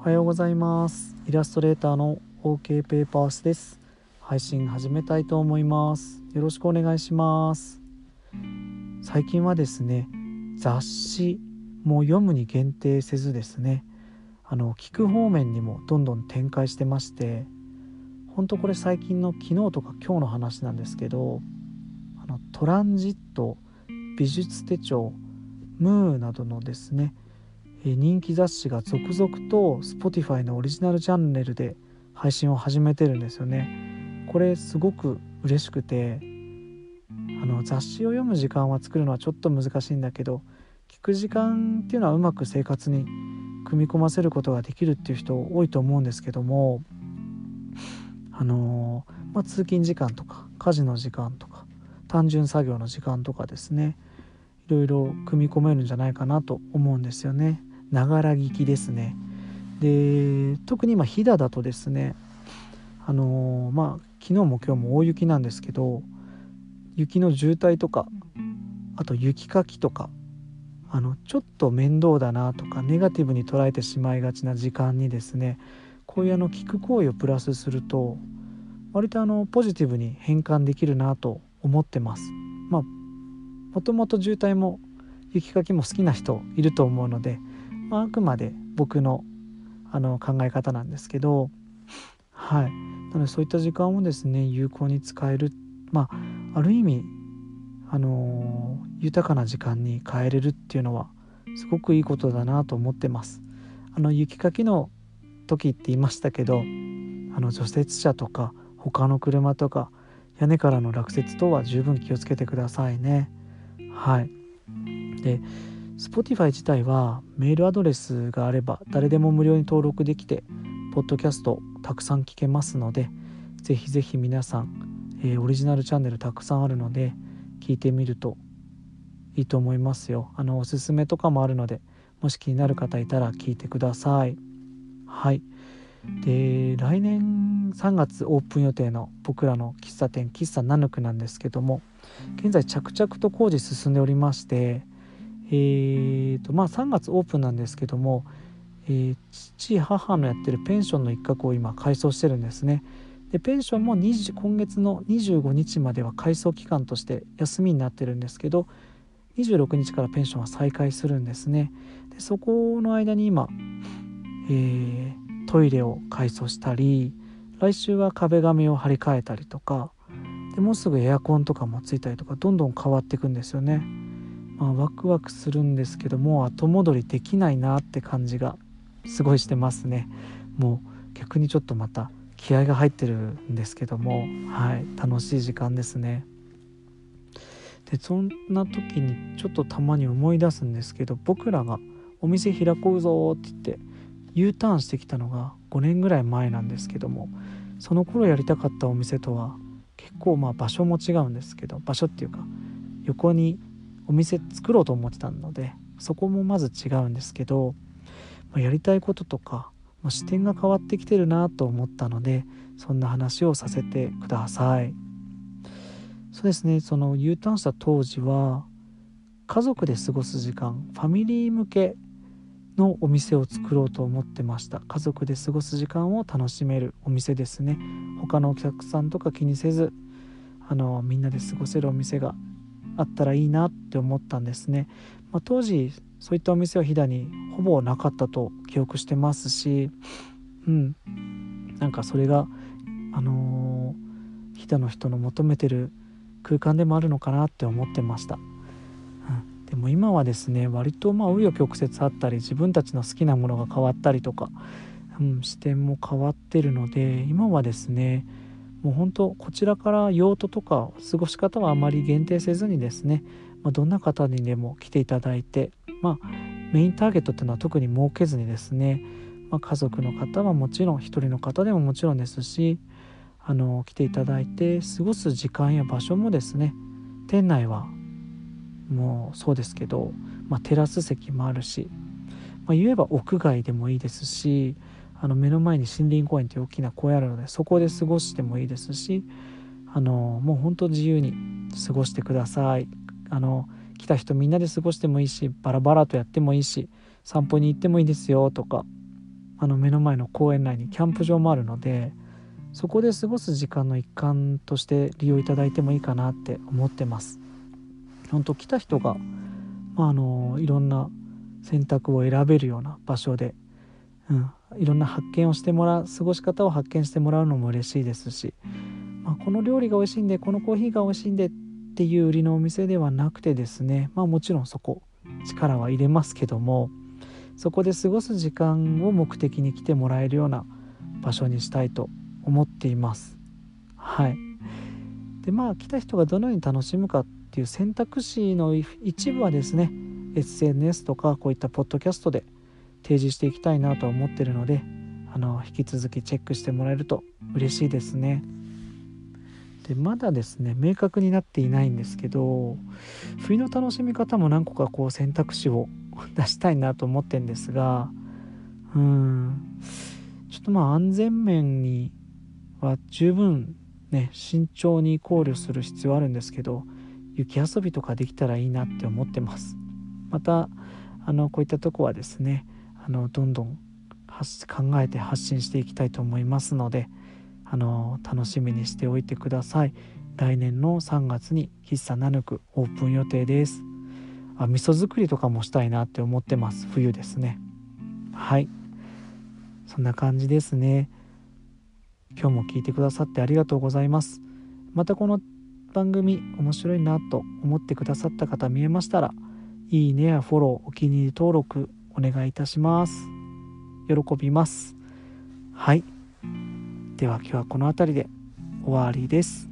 おはようございます。イラストレーターの OK ペーパースです。配信始めたいと思います。よろしくお願いします。最近はですね雑誌も読むに限定せずですねあの聞く方面にもどんどん展開してましてほんとこれ最近の昨日とか今日の話なんですけどあのトランジット美術手帳ムーなどのですね人気雑誌が続々と Spotify のオリジナルチャンネルで配信を始めてるんですよね。これすごく嬉しくてあの雑誌を読む時間は作るのはちょっと難しいんだけど聞く時間っていうのはうまく生活に組み込ませることができるっていう人多いと思うんですけどもあのまあ、通勤時間とか家事の時間とか単純作業の時間とかですねいろいろ組み込めるんじゃないかなと思うんですよね。ながら聞きですね。で特に今飛騨だとですねあのまあ昨日も今日も大雪なんですけど雪の渋滞とかあと雪かきとかあのちょっと面倒だなとかネガティブに捉えてしまいがちな時間にですねこういうあの聞く行為をプラスすると割とあのポジティブに変換できるなと思ってます。まあもともと渋滞も雪かきも好きな人いると思うので、まあ、あくまで僕のあの考え方なんですけどはい。なのでそういった時間をですね有効に使えるまあある意味あの豊かな時間に変えれるっていうのはすごくいいことだなと思ってます。あの雪かきの時って言いましたけどあの除雪車とか他の車とか屋根からの落雪等は十分気をつけてくださいね。はい。で Spotify 自体はメールアドレスがあれば誰でも無料に登録できてポッドキャストたくさん聞けますのでぜひぜひ皆さん、えー、オリジナルチャンネルたくさんあるので聞いてみるといいと思いますよ。あのおすすめとかもあるのでもし気になる方いたら聞いてください。はい。で来年3月オープン予定の僕らの喫茶店喫茶ナヌクなんですけども現在着々と工事進んでおりましてえーとまあ、3月オープンなんですけども、えー、父母のやってるペンションの一角を今改装してるんですねでペンションも20今月の25日までは改装期間として休みになってるんですけど26日からペンションは再開するんですねでそこの間に今、えー、トイレを改装したり来週は壁紙を張り替えたりとかでもうすぐエアコンとかもついたりとかどんどん変わっていくんですよね。まあ、ワクワクするんですけども後戻りできないなって感じがすごいしてますね。もう逆にちょっとまた気合が入ってるんですけどもはい楽しい時間ですね。でそんな時にちょっとたまに思い出すんですけど僕らがお店開こうぞって言って U ターンしてきたのが5年ぐらい前なんですけどもその頃やりたかったお店とは結構まあ場所も違うんですけど場所っていうか横にお店作ろうと思ってたのでそこもまず違うんですけど、やりたいこととか、視点が変わってきてるなと思ったのでそんな話をさせてください。そうですね。その U ターンした当時は家族で過ごす時間ファミリー向けのお店を作ろうと思ってました。家族で過ごす時間を楽しめるお店ですね。他のお客さんとか気にせずあのみんなで過ごせるお店があったらいいなって思ったんですね、まあ、当時そういったお店は飛騨にほぼなかったと記憶してますしうん。なんかそれがあのー、飛騨の人の求めてる空間でもあるのかなって思ってました、うん、でも今はですね割とまあ紆余曲折あったり自分たちの好きなものが変わったりとか、うん、視点も変わってるので今はですねもう本当こちらから用途とか過ごし方はあまり限定せずにですね、まあ、どんな方にでも来ていただいて、まあ、メインターゲットっていうのは特に設けずにですね、まあ、家族の方はもちろん1人の方でももちろんですしあの来ていただいて過ごす時間や場所もですね店内はもうそうですけど、まあ、テラス席もあるし、まあ、言えば屋外でもいいですしあの目の前に森林公園という大きな公園あるのでそこで過ごしてもいいですしあのもう本当自由に過ごしてください。あの来た人みんなで過ごしてもいいしバラバラとやってもいいし散歩に行ってもいいですよとかあの目の前の公園内にキャンプ場もあるのでそこで過ごす時間の一環として利用いただいてもいいかなって思ってます。本当来た人が、まあ、あのいろんな選択を選べるような場所で、うん、いろんな発見をしてもらう過ごし方を発見してもらうのも嬉しいですし、まあ、この料理が美味しいんでこのコーヒーが美味しいんでっていう売りのお店ではなくてですねまあもちろんそこ力は入れますけどもそこで過ごす時間を目的に来てもらえるような場所にしたいと思っています。はい。でまあ来た人がどのように楽しむかっていう選択肢の一部はですね SNS とかこういったポッドキャストで提示していきたいなと思ってるのであの引き続きチェックしてもらえると嬉しいですね。でまだですね明確になっていないんですけど冬の楽しみ方も何個かこう選択肢を出したいなと思ってんですがうんちょっとまあ安全面には十分ね慎重に考慮する必要あるんですけど雪遊びとかできたらいいなって思ってますまたあのこういったとこはですねあのどんどん考えて発信していきたいと思いますのであの楽しみにしておいてください。来年の3月に喫茶ナヌクオープン予定です。あ味噌作りとかもしたいなって思ってます。冬ですね。はい。そんな感じですね。今日も聞いてくださってありがとうございます。またこの番組面白いなと思ってくださった方見えましたらいいねやフォローお気に入り登録お願いいたします。喜びます。はい。では今日はこの辺りで終わりです。